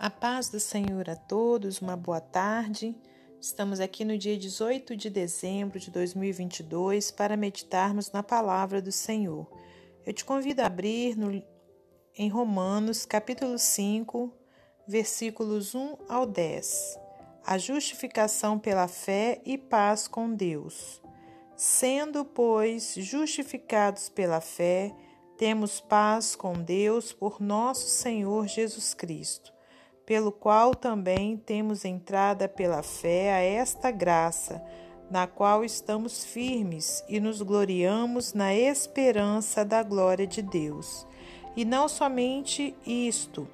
A paz do Senhor a todos, uma boa tarde. Estamos aqui no dia 18 de dezembro de 2022 para meditarmos na palavra do Senhor. Eu te convido a abrir no, em Romanos, capítulo 5, versículos 1 ao 10. A justificação pela fé e paz com Deus. Sendo, pois, justificados pela fé, temos paz com Deus por nosso Senhor Jesus Cristo pelo qual também temos entrada pela fé a esta graça, na qual estamos firmes e nos gloriamos na esperança da glória de Deus. E não somente isto,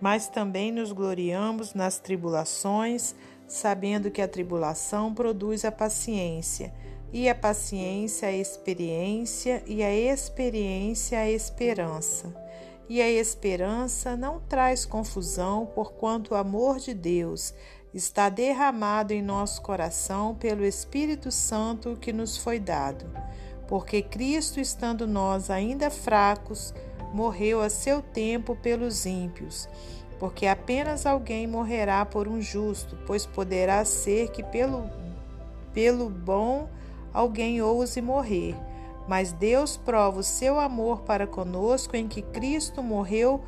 mas também nos gloriamos nas tribulações, sabendo que a tribulação produz a paciência, e a paciência a experiência, e a experiência a esperança. E a esperança não traz confusão, porquanto o amor de Deus está derramado em nosso coração pelo Espírito Santo que nos foi dado. Porque Cristo, estando nós ainda fracos, morreu a seu tempo pelos ímpios. Porque apenas alguém morrerá por um justo, pois poderá ser que pelo, pelo bom alguém ouse morrer. Mas Deus prova o seu amor para conosco em que Cristo morreu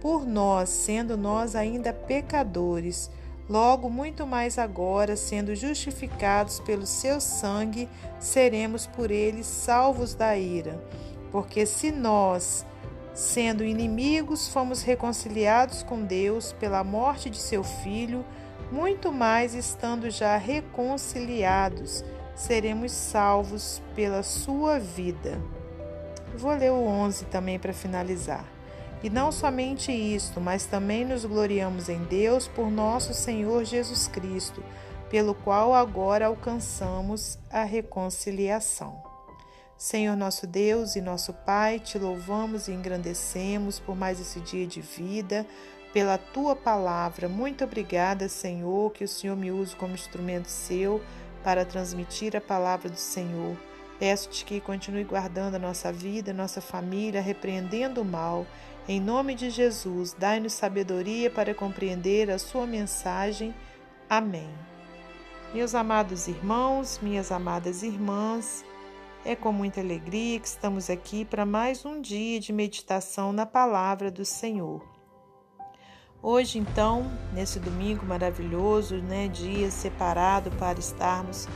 por nós, sendo nós ainda pecadores. Logo, muito mais agora, sendo justificados pelo seu sangue, seremos por ele salvos da ira. Porque se nós, sendo inimigos, fomos reconciliados com Deus pela morte de seu filho, muito mais estando já reconciliados, seremos salvos pela sua vida. Vou ler o 11 também para finalizar. E não somente isto, mas também nos gloriamos em Deus por nosso Senhor Jesus Cristo, pelo qual agora alcançamos a reconciliação. Senhor nosso Deus e nosso Pai, te louvamos e engrandecemos por mais esse dia de vida, pela tua palavra. Muito obrigada, Senhor, que o Senhor me use como instrumento seu para transmitir a palavra do Senhor. Peço-te que continue guardando a nossa vida, nossa família, repreendendo o mal. Em nome de Jesus, dai-nos sabedoria para compreender a sua mensagem. Amém. Meus amados irmãos, minhas amadas irmãs, é com muita alegria que estamos aqui para mais um dia de meditação na palavra do Senhor. Hoje, então, nesse domingo maravilhoso, né, dia separado para estarmos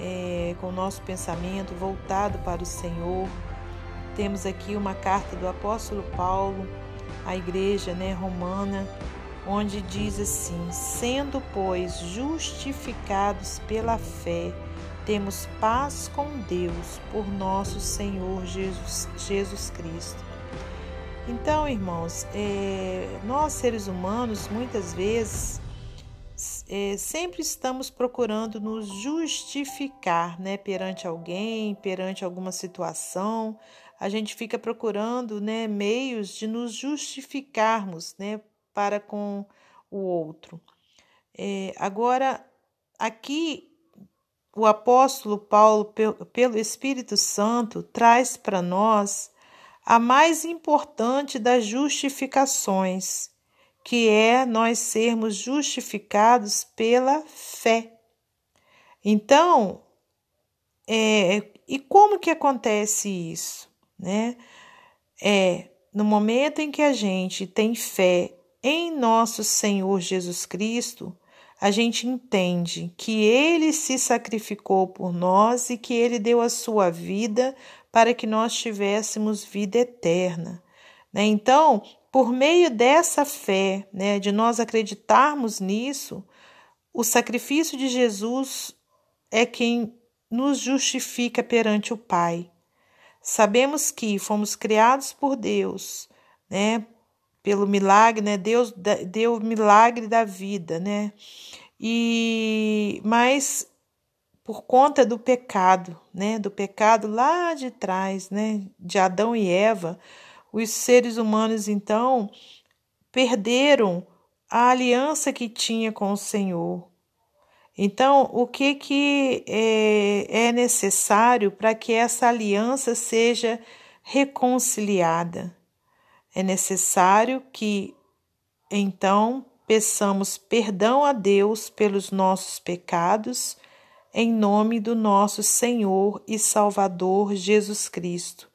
é, com o nosso pensamento voltado para o Senhor, temos aqui uma carta do apóstolo Paulo à igreja né, romana, onde diz assim: Sendo, pois, justificados pela fé, temos paz com Deus por nosso Senhor Jesus, Jesus Cristo então, irmãos, é, nós seres humanos, muitas vezes, é, sempre estamos procurando nos justificar, né, perante alguém, perante alguma situação. A gente fica procurando, né, meios de nos justificarmos, né, para com o outro. É, agora, aqui o apóstolo Paulo, pelo Espírito Santo, traz para nós a mais importante das justificações, que é nós sermos justificados pela fé. Então, é, e como que acontece isso, né? É no momento em que a gente tem fé em nosso Senhor Jesus Cristo, a gente entende que ele se sacrificou por nós e que ele deu a sua vida para que nós tivéssemos vida eterna. Né? Então, por meio dessa fé, né, de nós acreditarmos nisso, o sacrifício de Jesus é quem nos justifica perante o Pai. Sabemos que fomos criados por Deus, né? Pelo milagre, né? Deus deu o milagre da vida, né? E mas por conta do pecado, né? Do pecado lá de trás, né? De Adão e Eva, os seres humanos então perderam a aliança que tinha com o Senhor. Então, o que, que é, é necessário para que essa aliança seja reconciliada? É necessário que, então, peçamos perdão a Deus pelos nossos pecados, em nome do nosso Senhor e Salvador Jesus Cristo.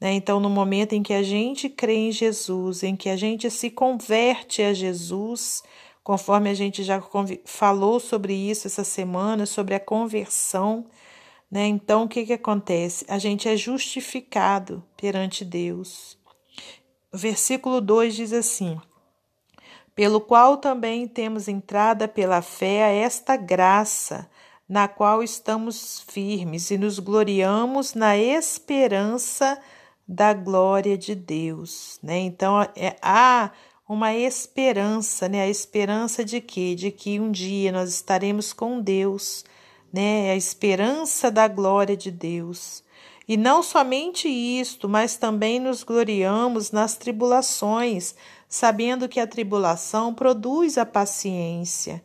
Né? Então, no momento em que a gente crê em Jesus, em que a gente se converte a Jesus, conforme a gente já falou sobre isso essa semana, sobre a conversão, né? Então, o que, que acontece? A gente é justificado perante Deus. Versículo 2 diz assim: Pelo qual também temos entrada pela fé a esta graça, na qual estamos firmes e nos gloriamos na esperança da glória de Deus. Né? Então, é, há uma esperança, né? A esperança de quê? De que um dia nós estaremos com Deus né? A esperança da glória de Deus. E não somente isto, mas também nos gloriamos nas tribulações, sabendo que a tribulação produz a paciência.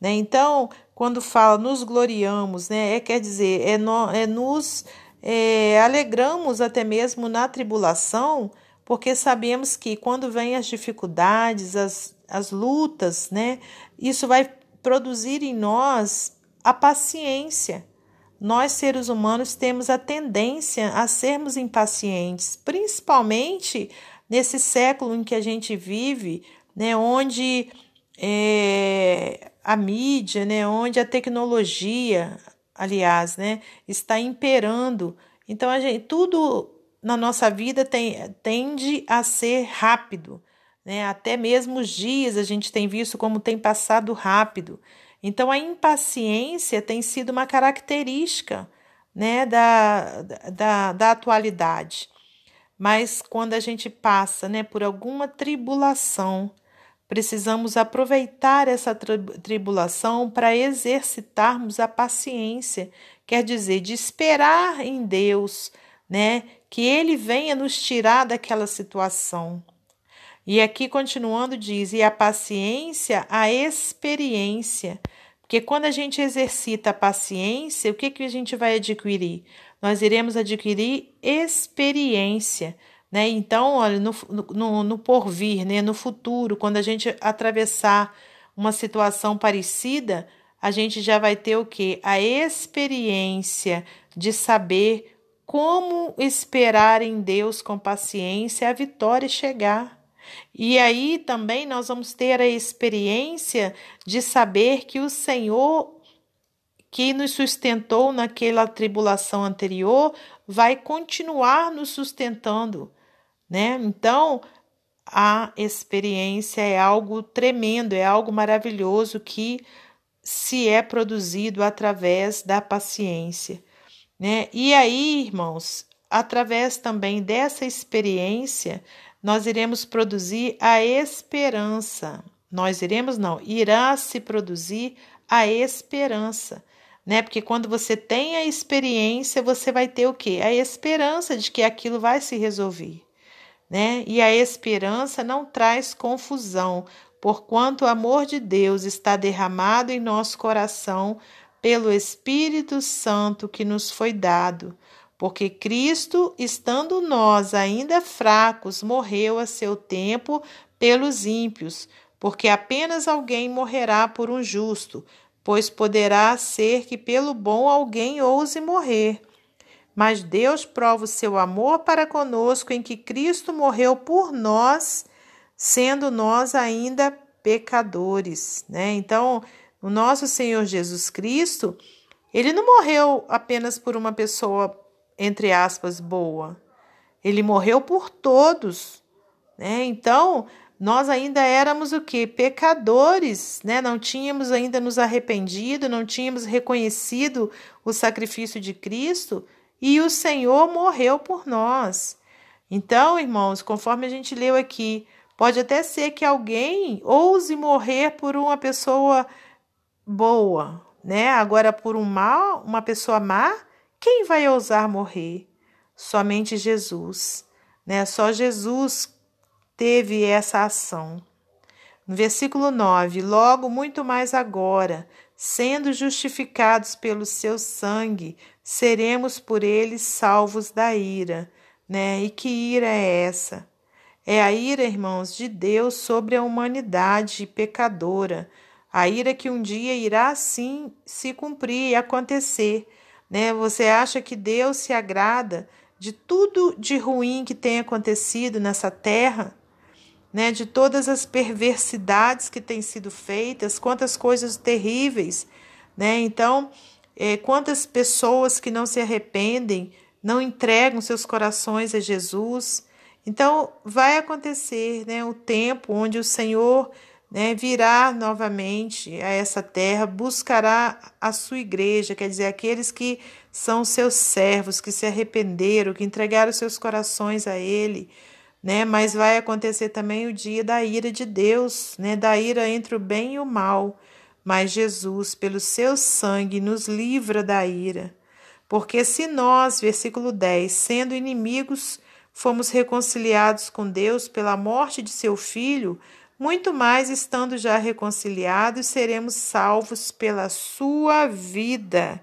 Né? Então, quando fala nos gloriamos, né, é, quer dizer, é, no, é nos é, alegramos até mesmo na tribulação, porque sabemos que quando vêm as dificuldades, as, as lutas, né, isso vai produzir em nós a paciência. Nós, seres humanos, temos a tendência a sermos impacientes, principalmente nesse século em que a gente vive, né, onde é, a mídia, né, onde a tecnologia, aliás, né, está imperando. Então, a gente, tudo na nossa vida tem, tende a ser rápido. Né? Até mesmo os dias a gente tem visto como tem passado rápido. Então, a impaciência tem sido uma característica né, da, da, da atualidade. Mas quando a gente passa né, por alguma tribulação, precisamos aproveitar essa tribulação para exercitarmos a paciência, quer dizer, de esperar em Deus, né, que Ele venha nos tirar daquela situação. E aqui, continuando, diz: e a paciência, a experiência. Porque quando a gente exercita a paciência, o que, que a gente vai adquirir? Nós iremos adquirir experiência. Né? Então, olha, no, no, no porvir, né? no futuro, quando a gente atravessar uma situação parecida, a gente já vai ter o que? A experiência de saber como esperar em Deus com paciência a vitória chegar. E aí também nós vamos ter a experiência de saber que o Senhor que nos sustentou naquela tribulação anterior vai continuar nos sustentando, né? Então, a experiência é algo tremendo, é algo maravilhoso que se é produzido através da paciência, né? E aí, irmãos, através também dessa experiência, nós iremos produzir a esperança. Nós iremos, não, irá se produzir a esperança, né? Porque quando você tem a experiência, você vai ter o quê? A esperança de que aquilo vai se resolver, né? E a esperança não traz confusão, porquanto o amor de Deus está derramado em nosso coração pelo Espírito Santo que nos foi dado porque Cristo, estando nós ainda fracos, morreu a seu tempo pelos ímpios, porque apenas alguém morrerá por um justo, pois poderá ser que pelo bom alguém ouse morrer. Mas Deus prova o seu amor para conosco em que Cristo morreu por nós, sendo nós ainda pecadores, né? Então, o nosso Senhor Jesus Cristo, ele não morreu apenas por uma pessoa entre aspas, boa. Ele morreu por todos, né? Então, nós ainda éramos o que? Pecadores, né? Não tínhamos ainda nos arrependido, não tínhamos reconhecido o sacrifício de Cristo e o Senhor morreu por nós. Então, irmãos, conforme a gente leu aqui, pode até ser que alguém ouse morrer por uma pessoa boa, né? Agora por um mal, uma pessoa má, quem vai ousar morrer? Somente Jesus, né? Só Jesus teve essa ação. No versículo 9: Logo, muito mais agora, sendo justificados pelo seu sangue, seremos por ele salvos da ira. Né? E que ira é essa? É a ira, irmãos, de Deus sobre a humanidade pecadora. A ira que um dia irá sim se cumprir e acontecer. Né? Você acha que Deus se agrada de tudo de ruim que tem acontecido nessa terra? Né, de todas as perversidades que têm sido feitas, quantas coisas terríveis, né? Então, é, quantas pessoas que não se arrependem, não entregam seus corações a Jesus. Então, vai acontecer né, o tempo onde o Senhor né, virá novamente a essa terra, buscará a sua igreja, quer dizer, aqueles que são seus servos, que se arrependeram, que entregaram seus corações a Ele. Né? Mas vai acontecer também o dia da ira de Deus, né? da ira entre o bem e o mal. Mas Jesus, pelo seu sangue, nos livra da ira. Porque se nós, versículo 10, sendo inimigos, fomos reconciliados com Deus pela morte de seu filho, muito mais estando já reconciliados, seremos salvos pela sua vida.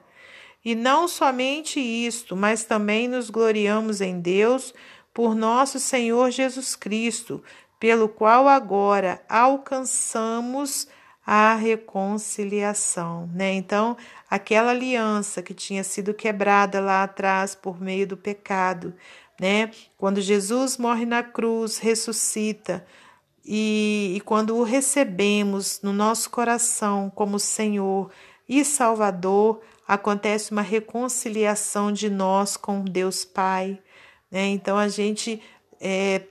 E não somente isto, mas também nos gloriamos em Deus por nosso Senhor Jesus Cristo, pelo qual agora alcançamos a reconciliação, né? Então, aquela aliança que tinha sido quebrada lá atrás por meio do pecado, né? Quando Jesus morre na cruz, ressuscita, e, e quando o recebemos no nosso coração como Senhor e Salvador, acontece uma reconciliação de nós com Deus Pai. Né? Então a gente é,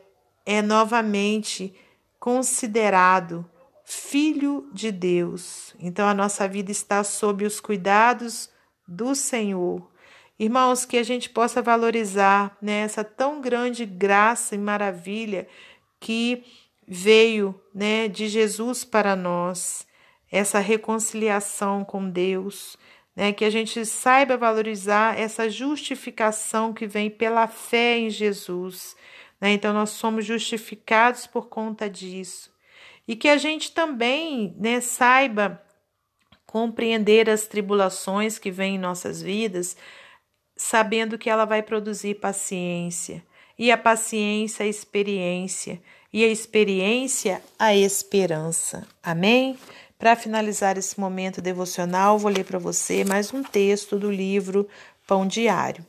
é novamente considerado filho de Deus. Então a nossa vida está sob os cuidados do Senhor. Irmãos, que a gente possa valorizar né, essa tão grande graça e maravilha que veio né, de Jesus para nós, essa reconciliação com Deus, né, que a gente saiba valorizar essa justificação que vem pela fé em Jesus. Né? Então, nós somos justificados por conta disso e que a gente também né, saiba compreender as tribulações que vêm em nossas vidas, sabendo que ela vai produzir paciência, e a paciência a experiência, e a experiência a esperança. Amém? Para finalizar esse momento devocional, vou ler para você mais um texto do livro Pão Diário.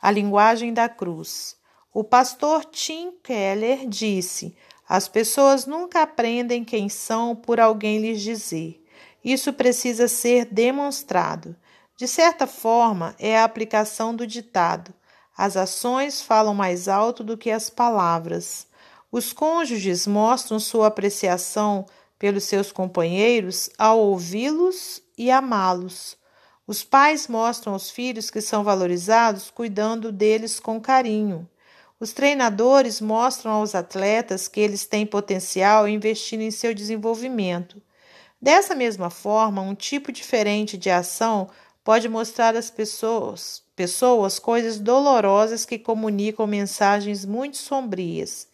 A linguagem da cruz. O pastor Tim Keller disse: as pessoas nunca aprendem quem são por alguém lhes dizer. Isso precisa ser demonstrado. De certa forma, é a aplicação do ditado: as ações falam mais alto do que as palavras. Os cônjuges mostram sua apreciação pelos seus companheiros ao ouvi-los e amá-los. Os pais mostram aos filhos que são valorizados cuidando deles com carinho. Os treinadores mostram aos atletas que eles têm potencial investindo em seu desenvolvimento. Dessa mesma forma, um tipo diferente de ação pode mostrar às pessoas, pessoas coisas dolorosas que comunicam mensagens muito sombrias.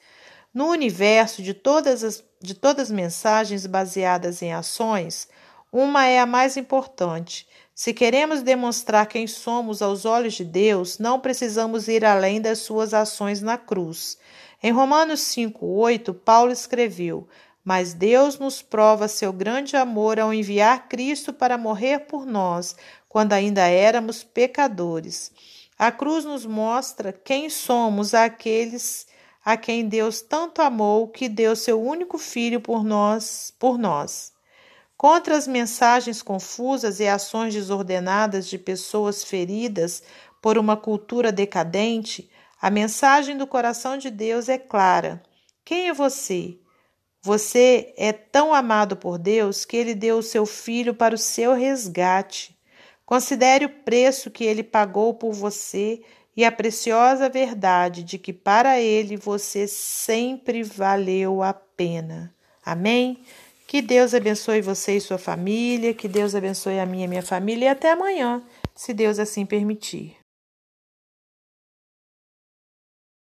No universo de todas as, de todas as mensagens baseadas em ações, uma é a mais importante, se queremos demonstrar quem somos aos olhos de Deus, não precisamos ir além das suas ações na cruz. Em Romanos 5:8, Paulo escreveu: "Mas Deus nos prova seu grande amor ao enviar Cristo para morrer por nós, quando ainda éramos pecadores." A cruz nos mostra quem somos aqueles a quem Deus tanto amou que deu seu único filho por nós, por nós. Contra as mensagens confusas e ações desordenadas de pessoas feridas por uma cultura decadente, a mensagem do coração de Deus é clara. Quem é você? Você é tão amado por Deus que ele deu o seu filho para o seu resgate. Considere o preço que ele pagou por você e a preciosa verdade de que para ele você sempre valeu a pena. Amém? Que Deus abençoe você e sua família, que Deus abençoe a minha e minha família e até amanhã, se Deus assim permitir.